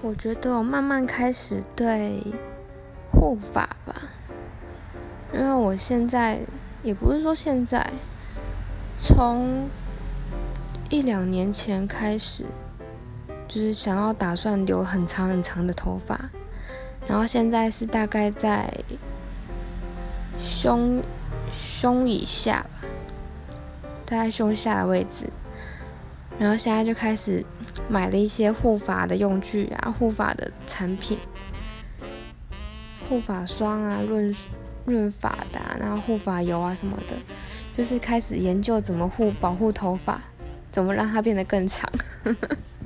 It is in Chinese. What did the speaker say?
我觉得我慢慢开始对护发吧，因为我现在也不是说现在，从一两年前开始，就是想要打算留很长很长的头发，然后现在是大概在胸胸以下吧，大概胸下的位置。然后现在就开始买了一些护发的用具啊，护发的产品，护发霜啊，润润发的，然后护发油啊什么的，就是开始研究怎么护保护头发，怎么让它变得更长。